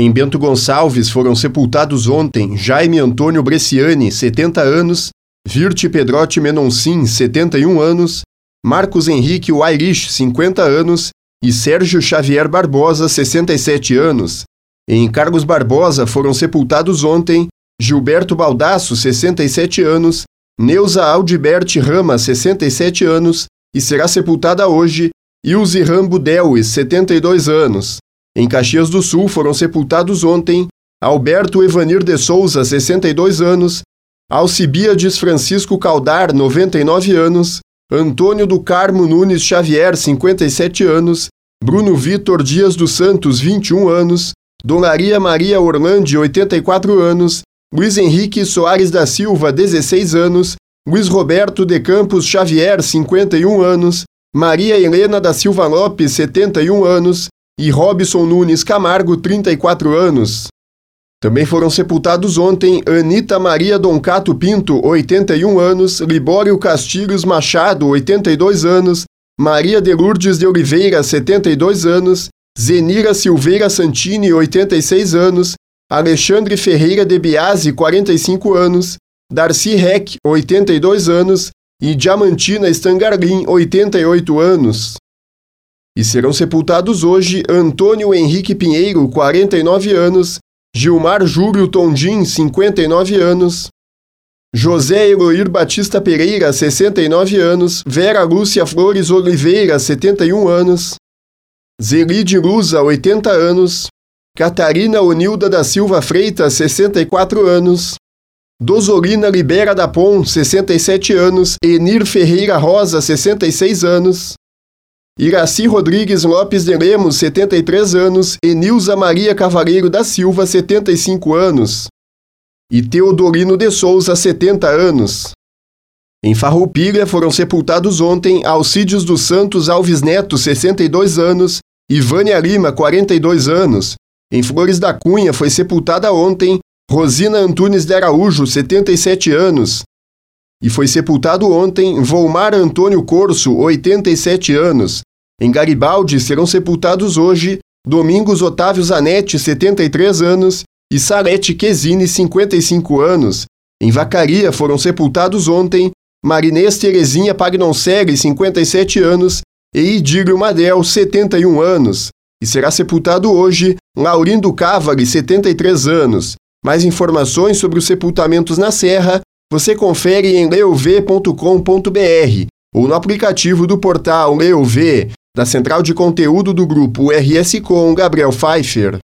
Em Bento Gonçalves foram sepultados ontem Jaime Antônio Bresciani, 70 anos, Virte Pedrotti Menoncin, 71 anos, Marcos Henrique Wairich, 50 anos e Sérgio Xavier Barbosa, 67 anos. Em Carlos Barbosa foram sepultados ontem Gilberto Baldasso, 67 anos, Neuza Aldiberte Rama, 67 anos e será sepultada hoje Ilze Rambo Delwes, 72 anos. Em Caxias do Sul foram sepultados ontem Alberto Evanir de Souza, 62 anos, Alcibiades Francisco Caldar, 99 anos, Antônio do Carmo Nunes Xavier, 57 anos, Bruno Vitor Dias dos Santos, 21 anos, Donaria Maria Orlandi, 84 anos, Luiz Henrique Soares da Silva, 16 anos, Luiz Roberto de Campos Xavier, 51 anos, Maria Helena da Silva Lopes, 71 anos, e Robson Nunes Camargo, 34 anos. Também foram sepultados ontem Anita Maria Doncato Pinto, 81 anos, Libório Castilhos Machado, 82 anos, Maria de Lourdes de Oliveira, 72 anos, Zenira Silveira Santini, 86 anos, Alexandre Ferreira de Biasi, 45 anos, Darcy Reck, 82 anos e Diamantina Stangarlin, 88 anos. E serão sepultados hoje Antônio Henrique Pinheiro, 49 anos, Gilmar Júlio Tondim, 59 anos, José Eloir Batista Pereira, 69 anos, Vera Lúcia Flores Oliveira, 71 anos, Zelide Luza, 80 anos, Catarina Onilda da Silva Freitas, 64 anos, Dozolina Libera da Pon, 67 anos, Enir Ferreira Rosa, 66 anos, Iraci Rodrigues Lopes de Lemos, 73 anos, e Nilza Maria Cavaleiro da Silva, 75 anos, e Teodorino de Souza, 70 anos. Em Farroupilha foram sepultados ontem Alcídios dos Santos Alves Neto, 62 anos, e Vânia Lima, 42 anos. Em Flores da Cunha foi sepultada ontem Rosina Antunes de Araújo, 77 anos. E foi sepultado ontem Volmar Antônio Corso, 87 anos, em Garibaldi serão sepultados hoje Domingos Otávio Zanetti, 73 anos, e Salete Quesini, 55 anos. Em Vacaria foram sepultados ontem Marinês Terezinha Pagnoncelli, 57 anos, e Idílio Madel, 71 anos. E será sepultado hoje Laurindo Cavari, 73 anos. Mais informações sobre os sepultamentos na Serra você confere em leuv.com.br ou no aplicativo do portal Leuv da central de conteúdo do grupo RS Com Gabriel Pfeiffer.